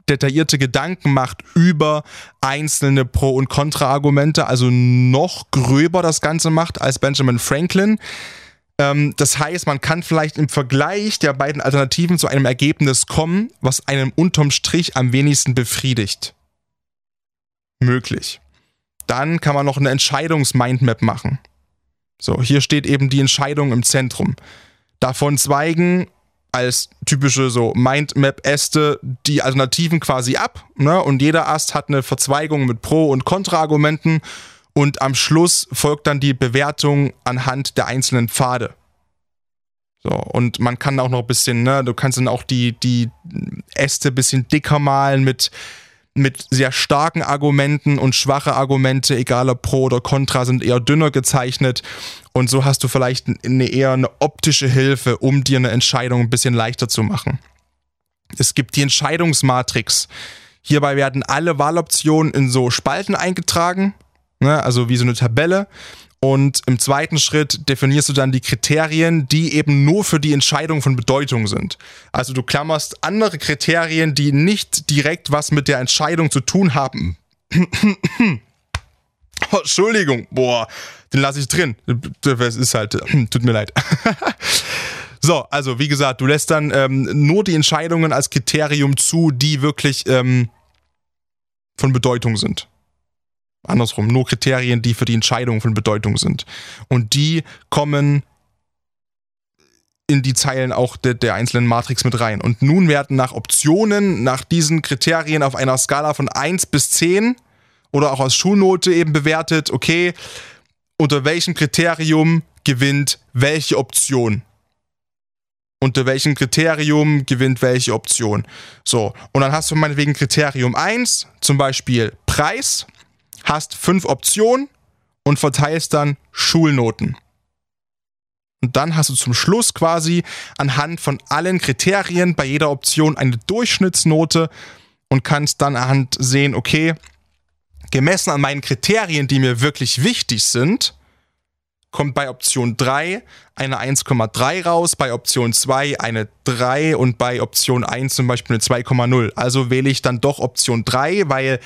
detaillierte Gedanken macht über einzelne Pro- und Kontra-Argumente, also noch gröber das Ganze macht als Benjamin Franklin. Ähm, das heißt, man kann vielleicht im Vergleich der beiden Alternativen zu einem Ergebnis kommen, was einem unterm Strich am wenigsten befriedigt. Möglich. Dann kann man noch eine Entscheidungs-Mindmap machen. So, hier steht eben die Entscheidung im Zentrum. Davon zweigen als typische so Mindmap-Äste die Alternativen quasi ab. Ne? Und jeder Ast hat eine Verzweigung mit Pro- und Kontra-Argumenten. Und am Schluss folgt dann die Bewertung anhand der einzelnen Pfade. So, und man kann auch noch ein bisschen, ne, du kannst dann auch die, die Äste ein bisschen dicker malen mit mit sehr starken Argumenten und schwache Argumente, egal ob Pro oder Contra, sind eher dünner gezeichnet. Und so hast du vielleicht eine eher eine optische Hilfe, um dir eine Entscheidung ein bisschen leichter zu machen. Es gibt die Entscheidungsmatrix. Hierbei werden alle Wahloptionen in so Spalten eingetragen, ne, also wie so eine Tabelle. Und im zweiten Schritt definierst du dann die Kriterien, die eben nur für die Entscheidung von Bedeutung sind. Also du klammerst andere Kriterien, die nicht direkt was mit der Entscheidung zu tun haben. oh, Entschuldigung, boah, den lasse ich drin. Das ist halt, tut mir leid. so, also wie gesagt, du lässt dann ähm, nur die Entscheidungen als Kriterium zu, die wirklich ähm, von Bedeutung sind andersrum, nur Kriterien, die für die Entscheidung von Bedeutung sind. Und die kommen in die Zeilen auch der, der, einzelnen Matrix mit rein. Und nun werden nach Optionen, nach diesen Kriterien auf einer Skala von 1 bis 10 oder auch aus Schulnote eben bewertet, okay, unter welchem Kriterium gewinnt welche Option. Unter welchem Kriterium gewinnt welche Option. So, und dann hast du meinetwegen Kriterium 1, zum Beispiel Preis hast fünf Optionen und verteilst dann Schulnoten. Und dann hast du zum Schluss quasi anhand von allen Kriterien bei jeder Option eine Durchschnittsnote und kannst dann anhand sehen, okay, gemessen an meinen Kriterien, die mir wirklich wichtig sind, kommt bei Option 3 eine 1,3 raus, bei Option 2 eine 3 und bei Option 1 zum Beispiel eine 2,0. Also wähle ich dann doch Option 3, weil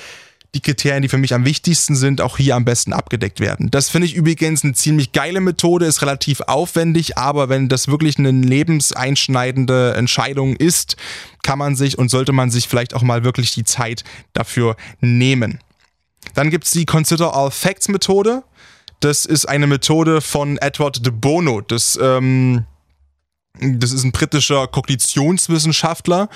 die Kriterien, die für mich am wichtigsten sind, auch hier am besten abgedeckt werden. Das finde ich übrigens eine ziemlich geile Methode, ist relativ aufwendig, aber wenn das wirklich eine lebenseinschneidende Entscheidung ist, kann man sich und sollte man sich vielleicht auch mal wirklich die Zeit dafür nehmen. Dann gibt es die Consider All Facts Methode. Das ist eine Methode von Edward de Bono. Das, ähm, das ist ein britischer Kognitionswissenschaftler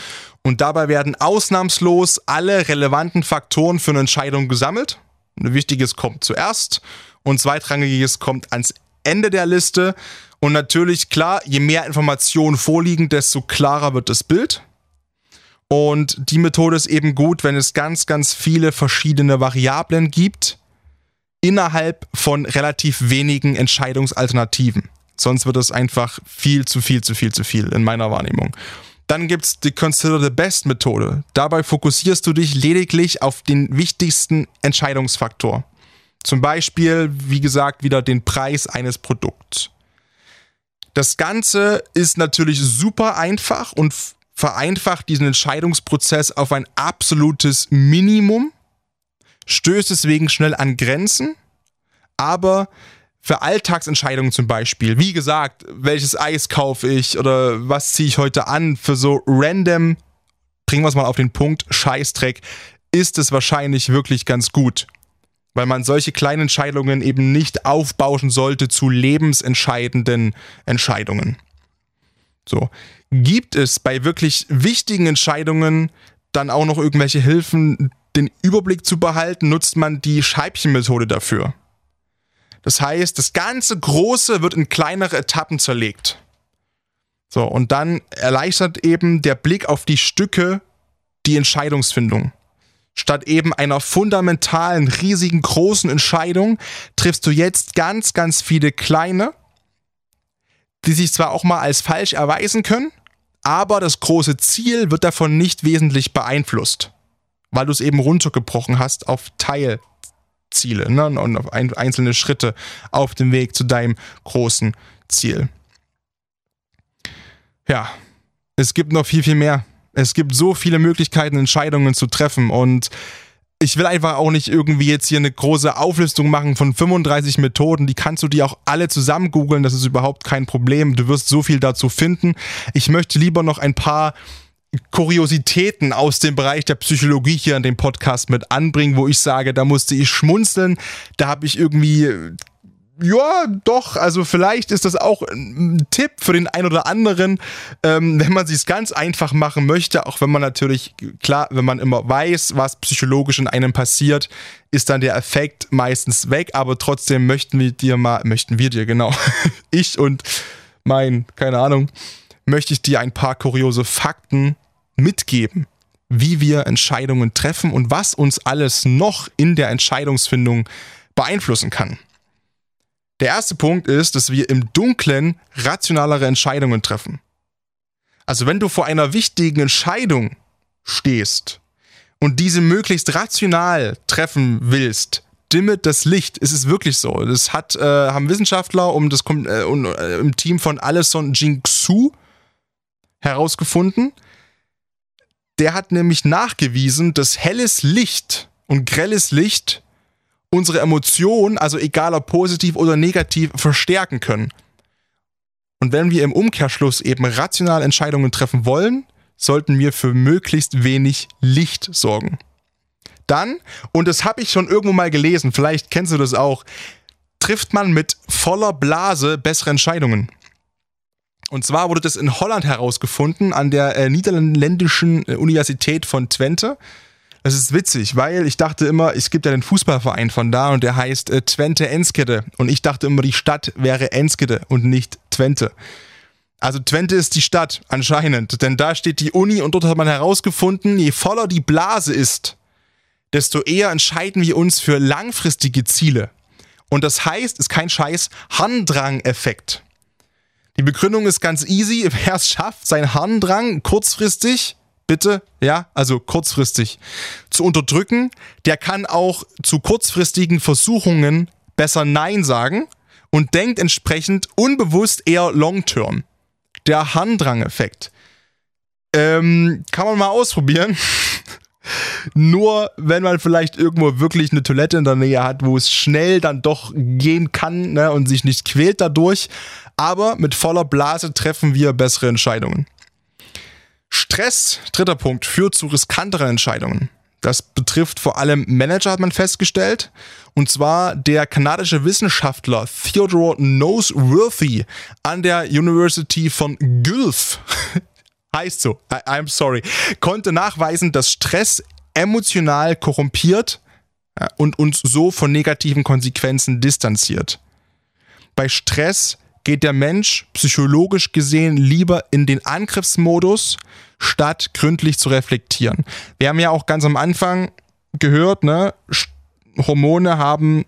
und dabei werden ausnahmslos alle relevanten Faktoren für eine Entscheidung gesammelt. Wichtiges kommt zuerst und zweitrangiges kommt ans Ende der Liste. Und natürlich, klar, je mehr Informationen vorliegen, desto klarer wird das Bild. Und die Methode ist eben gut, wenn es ganz, ganz viele verschiedene Variablen gibt innerhalb von relativ wenigen Entscheidungsalternativen. Sonst wird es einfach viel zu viel, zu viel, zu viel in meiner Wahrnehmung. Dann gibt es die Consider the Best Methode. Dabei fokussierst du dich lediglich auf den wichtigsten Entscheidungsfaktor. Zum Beispiel, wie gesagt, wieder den Preis eines Produkts. Das Ganze ist natürlich super einfach und vereinfacht diesen Entscheidungsprozess auf ein absolutes Minimum stößt deswegen schnell an Grenzen, aber für Alltagsentscheidungen zum Beispiel, wie gesagt, welches Eis kaufe ich oder was ziehe ich heute an, für so random, bringen wir es mal auf den Punkt, Scheißdreck, ist es wahrscheinlich wirklich ganz gut. Weil man solche kleinen Entscheidungen eben nicht aufbauschen sollte zu lebensentscheidenden Entscheidungen. So. Gibt es bei wirklich wichtigen Entscheidungen dann auch noch irgendwelche Hilfen, den Überblick zu behalten, nutzt man die Scheibchenmethode dafür. Das heißt, das ganze Große wird in kleinere Etappen zerlegt. So, und dann erleichtert eben der Blick auf die Stücke die Entscheidungsfindung. Statt eben einer fundamentalen, riesigen, großen Entscheidung triffst du jetzt ganz, ganz viele kleine, die sich zwar auch mal als falsch erweisen können, aber das große Ziel wird davon nicht wesentlich beeinflusst weil du es eben runtergebrochen hast auf Teilziele ne? und auf ein, einzelne Schritte auf dem Weg zu deinem großen Ziel. Ja, es gibt noch viel, viel mehr. Es gibt so viele Möglichkeiten, Entscheidungen zu treffen und ich will einfach auch nicht irgendwie jetzt hier eine große Auflistung machen von 35 Methoden. Die kannst du dir auch alle zusammen googeln. Das ist überhaupt kein Problem. Du wirst so viel dazu finden. Ich möchte lieber noch ein paar Kuriositäten aus dem Bereich der Psychologie hier in dem Podcast mit anbringen, wo ich sage, da musste ich schmunzeln, da habe ich irgendwie ja, doch, also vielleicht ist das auch ein Tipp für den einen oder anderen, ähm, wenn man sich ganz einfach machen möchte, auch wenn man natürlich, klar, wenn man immer weiß, was psychologisch in einem passiert, ist dann der Effekt meistens weg, aber trotzdem möchten wir dir mal, möchten wir dir, genau, ich und mein, keine Ahnung, möchte ich dir ein paar kuriose Fakten mitgeben, wie wir Entscheidungen treffen und was uns alles noch in der Entscheidungsfindung beeinflussen kann. Der erste Punkt ist, dass wir im Dunklen rationalere Entscheidungen treffen. Also wenn du vor einer wichtigen Entscheidung stehst und diese möglichst rational treffen willst, dimme das Licht. Es ist wirklich so. Das hat, äh, haben Wissenschaftler um das, äh, um, äh, im Team von Alison Jingxu herausgefunden. Der hat nämlich nachgewiesen, dass helles Licht und grelles Licht unsere Emotionen, also egal ob positiv oder negativ, verstärken können. Und wenn wir im Umkehrschluss eben rational Entscheidungen treffen wollen, sollten wir für möglichst wenig Licht sorgen. Dann, und das habe ich schon irgendwo mal gelesen, vielleicht kennst du das auch, trifft man mit voller Blase bessere Entscheidungen. Und zwar wurde das in Holland herausgefunden an der äh, niederländischen äh, Universität von Twente. Das ist witzig, weil ich dachte immer, es gibt ja den Fußballverein von da und der heißt äh, Twente Enskede. Und ich dachte immer, die Stadt wäre Enskede und nicht Twente. Also Twente ist die Stadt anscheinend, denn da steht die Uni und dort hat man herausgefunden, je voller die Blase ist, desto eher entscheiden wir uns für langfristige Ziele. Und das heißt, ist kein Scheiß, Harndrang-Effekt. Die Begründung ist ganz easy. Wer es schafft, seinen Harndrang kurzfristig, bitte, ja, also kurzfristig zu unterdrücken, der kann auch zu kurzfristigen Versuchungen besser Nein sagen und denkt entsprechend unbewusst eher long-term. Der Harndrang-Effekt. Ähm, kann man mal ausprobieren. Nur wenn man vielleicht irgendwo wirklich eine Toilette in der Nähe hat, wo es schnell dann doch gehen kann ne, und sich nicht quält dadurch. Aber mit voller Blase treffen wir bessere Entscheidungen. Stress, dritter Punkt, führt zu riskanteren Entscheidungen. Das betrifft vor allem Manager, hat man festgestellt. Und zwar der kanadische Wissenschaftler Theodore Noseworthy an der University von Guelph heißt so, I, I'm sorry, konnte nachweisen, dass Stress emotional korrumpiert und uns so von negativen Konsequenzen distanziert. Bei Stress geht der Mensch psychologisch gesehen lieber in den Angriffsmodus, statt gründlich zu reflektieren. Wir haben ja auch ganz am Anfang gehört, ne, Hormone haben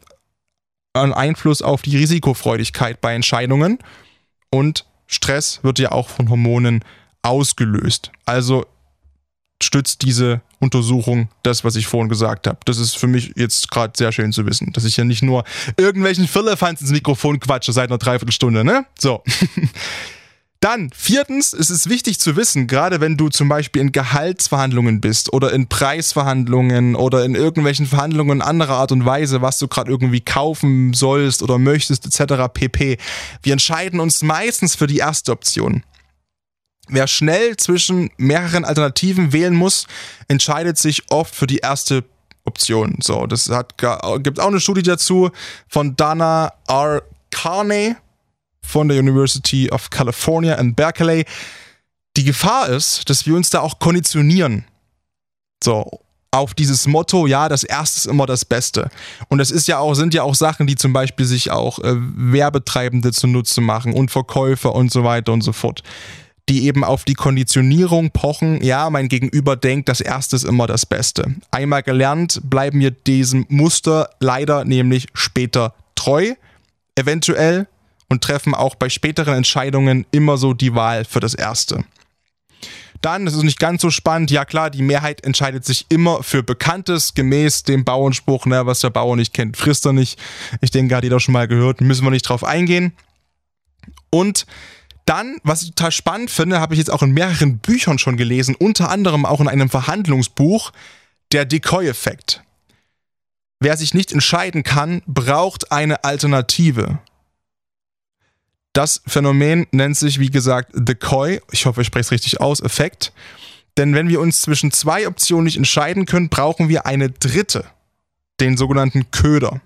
einen Einfluss auf die Risikofreudigkeit bei Entscheidungen und Stress wird ja auch von Hormonen ausgelöst. Also stützt diese Untersuchung das, was ich vorhin gesagt habe. Das ist für mich jetzt gerade sehr schön zu wissen, dass ich ja nicht nur irgendwelchen Firlefanz ins Mikrofon quatsche seit einer Dreiviertelstunde, ne? So. Dann, viertens, es ist wichtig zu wissen, gerade wenn du zum Beispiel in Gehaltsverhandlungen bist oder in Preisverhandlungen oder in irgendwelchen Verhandlungen anderer Art und Weise, was du gerade irgendwie kaufen sollst oder möchtest, etc. pp. Wir entscheiden uns meistens für die erste Option. Wer schnell zwischen mehreren Alternativen wählen muss, entscheidet sich oft für die erste Option. So, das hat gibt auch eine Studie dazu von Dana R. Carney von der University of California in Berkeley. Die Gefahr ist, dass wir uns da auch konditionieren. So, auf dieses Motto, ja, das erste ist immer das Beste. Und das ist ja auch, sind ja auch Sachen, die zum Beispiel sich auch äh, Werbetreibende zunutze machen und Verkäufer und so weiter und so fort die eben auf die Konditionierung pochen, ja, mein Gegenüber denkt, das erste ist immer das Beste. Einmal gelernt, bleiben wir diesem Muster leider nämlich später treu, eventuell, und treffen auch bei späteren Entscheidungen immer so die Wahl für das Erste. Dann, das ist nicht ganz so spannend, ja klar, die Mehrheit entscheidet sich immer für Bekanntes, gemäß dem Bauernspruch, ne, was der Bauer nicht kennt, frisst er nicht. Ich denke, hat jeder schon mal gehört, müssen wir nicht drauf eingehen. Und dann, was ich total spannend finde, habe ich jetzt auch in mehreren Büchern schon gelesen, unter anderem auch in einem Verhandlungsbuch, der Decoy-Effekt. Wer sich nicht entscheiden kann, braucht eine Alternative. Das Phänomen nennt sich, wie gesagt, Decoy. Ich hoffe, ich spreche es richtig aus, Effekt. Denn wenn wir uns zwischen zwei Optionen nicht entscheiden können, brauchen wir eine dritte, den sogenannten Köder.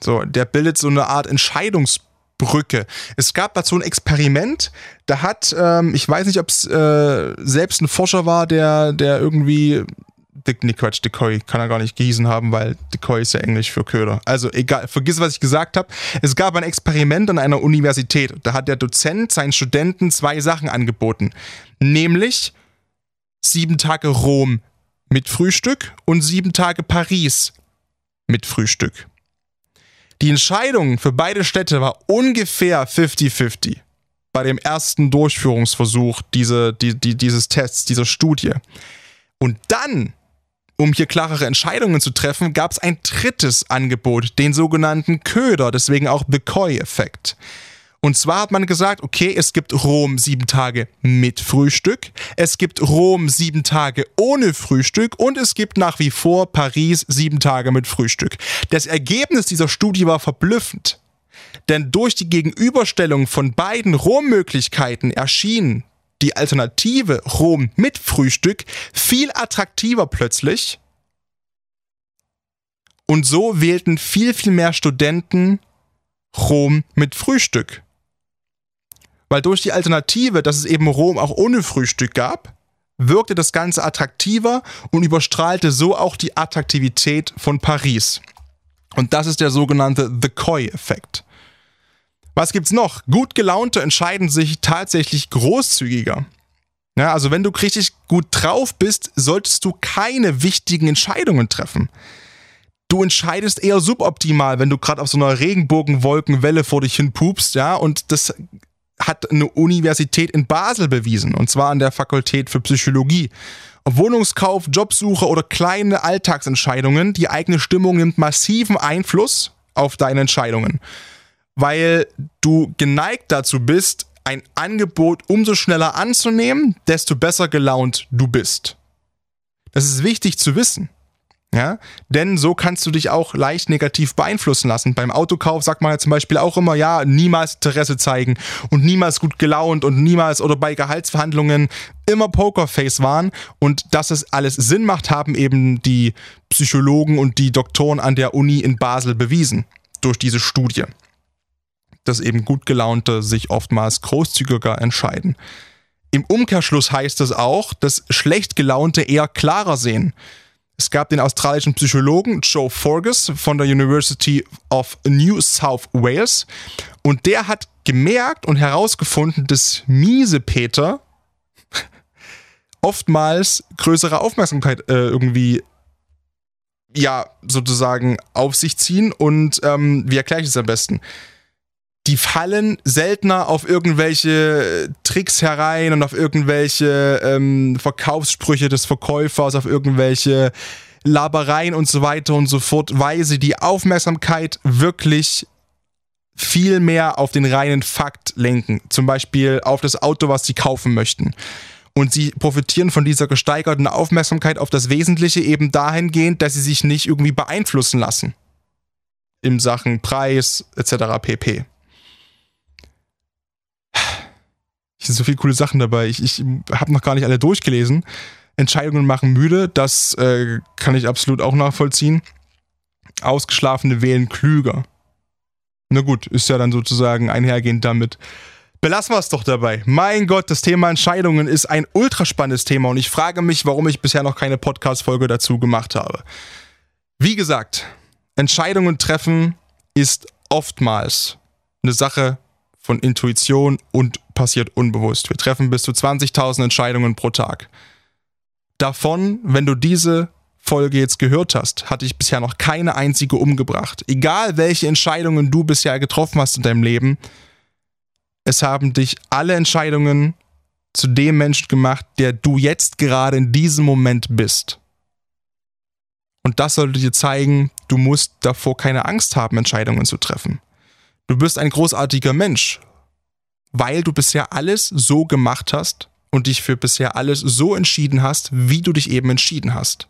So, der bildet so eine Art Entscheidungs Brücke. Es gab dazu ein Experiment, da hat, ähm, ich weiß nicht, ob es äh, selbst ein Forscher war, der, der irgendwie nee, Quatsch, Decoy kann er gar nicht gehießen haben, weil Decoy ist ja Englisch für Köder. Also egal, vergiss, was ich gesagt habe. Es gab ein Experiment an einer Universität. Da hat der Dozent seinen Studenten zwei Sachen angeboten. Nämlich sieben Tage Rom mit Frühstück und sieben Tage Paris mit Frühstück. Die Entscheidung für beide Städte war ungefähr 50-50 bei dem ersten Durchführungsversuch diese, die, die, dieses Tests, dieser Studie. Und dann, um hier klarere Entscheidungen zu treffen, gab es ein drittes Angebot, den sogenannten Köder, deswegen auch The Coy-Effekt. Und zwar hat man gesagt, okay, es gibt Rom sieben Tage mit Frühstück, es gibt Rom sieben Tage ohne Frühstück und es gibt nach wie vor Paris sieben Tage mit Frühstück. Das Ergebnis dieser Studie war verblüffend. Denn durch die Gegenüberstellung von beiden Rom-Möglichkeiten erschien die Alternative Rom mit Frühstück viel attraktiver plötzlich. Und so wählten viel, viel mehr Studenten Rom mit Frühstück. Weil durch die Alternative, dass es eben Rom auch ohne Frühstück gab, wirkte das Ganze attraktiver und überstrahlte so auch die Attraktivität von Paris. Und das ist der sogenannte The Coy-Effekt. Was gibt's noch? Gut gelaunte entscheiden sich tatsächlich großzügiger. Ja, also wenn du richtig gut drauf bist, solltest du keine wichtigen Entscheidungen treffen. du entscheidest eher suboptimal, wenn du gerade auf so einer Regenbogenwolkenwelle vor dich hin pupst, ja, und das hat eine Universität in Basel bewiesen, und zwar an der Fakultät für Psychologie. Wohnungskauf, Jobsuche oder kleine Alltagsentscheidungen, die eigene Stimmung nimmt massiven Einfluss auf deine Entscheidungen, weil du geneigt dazu bist, ein Angebot umso schneller anzunehmen, desto besser gelaunt du bist. Das ist wichtig zu wissen. Ja, denn so kannst du dich auch leicht negativ beeinflussen lassen. Beim Autokauf sagt man ja zum Beispiel auch immer, ja, niemals Interesse zeigen und niemals gut gelaunt und niemals oder bei Gehaltsverhandlungen immer Pokerface waren und dass es alles Sinn macht, haben eben die Psychologen und die Doktoren an der Uni in Basel bewiesen durch diese Studie. Dass eben gut gelaunte sich oftmals großzügiger entscheiden. Im Umkehrschluss heißt es auch, dass schlecht gelaunte eher klarer sehen. Es gab den australischen Psychologen Joe Forgus von der University of New South Wales und der hat gemerkt und herausgefunden, dass miese Peter oftmals größere Aufmerksamkeit äh, irgendwie ja sozusagen auf sich ziehen und ähm, wie erkläre ich es am besten? Die fallen seltener auf irgendwelche Tricks herein und auf irgendwelche ähm, Verkaufssprüche des Verkäufers, auf irgendwelche Labereien und so weiter und so fort, weil sie die Aufmerksamkeit wirklich viel mehr auf den reinen Fakt lenken. Zum Beispiel auf das Auto, was sie kaufen möchten. Und sie profitieren von dieser gesteigerten Aufmerksamkeit auf das Wesentliche eben dahingehend, dass sie sich nicht irgendwie beeinflussen lassen. In Sachen Preis etc. pp. Es sind so viele coole Sachen dabei. Ich, ich habe noch gar nicht alle durchgelesen. Entscheidungen machen müde, das äh, kann ich absolut auch nachvollziehen. Ausgeschlafene wählen klüger. Na gut, ist ja dann sozusagen einhergehend damit. Belassen wir es doch dabei. Mein Gott, das Thema Entscheidungen ist ein ultraspannendes Thema und ich frage mich, warum ich bisher noch keine Podcast-Folge dazu gemacht habe. Wie gesagt, Entscheidungen treffen ist oftmals eine Sache von Intuition und passiert unbewusst. Wir treffen bis zu 20.000 Entscheidungen pro Tag. Davon, wenn du diese Folge jetzt gehört hast, hatte ich bisher noch keine einzige umgebracht. Egal welche Entscheidungen du bisher getroffen hast in deinem Leben, es haben dich alle Entscheidungen zu dem Menschen gemacht, der du jetzt gerade in diesem Moment bist. Und das sollte dir zeigen, du musst davor keine Angst haben, Entscheidungen zu treffen. Du bist ein großartiger Mensch, weil du bisher alles so gemacht hast und dich für bisher alles so entschieden hast, wie du dich eben entschieden hast.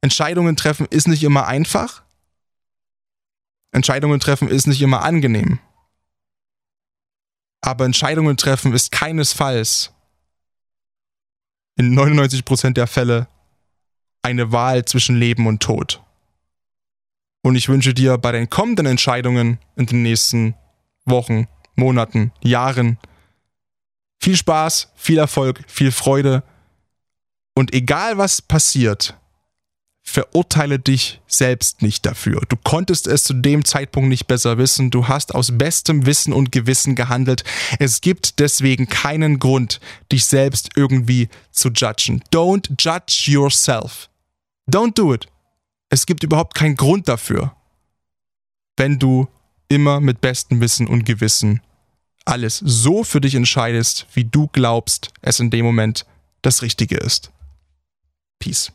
Entscheidungen treffen ist nicht immer einfach. Entscheidungen treffen ist nicht immer angenehm. Aber Entscheidungen treffen ist keinesfalls in 99% der Fälle eine Wahl zwischen Leben und Tod. Und ich wünsche dir bei den kommenden Entscheidungen in den nächsten Wochen, Monaten, Jahren viel Spaß, viel Erfolg, viel Freude. Und egal was passiert, verurteile dich selbst nicht dafür. Du konntest es zu dem Zeitpunkt nicht besser wissen. Du hast aus bestem Wissen und Gewissen gehandelt. Es gibt deswegen keinen Grund, dich selbst irgendwie zu judgen. Don't judge yourself. Don't do it. Es gibt überhaupt keinen Grund dafür, wenn du immer mit bestem Wissen und Gewissen alles so für dich entscheidest, wie du glaubst, es in dem Moment das Richtige ist. Peace.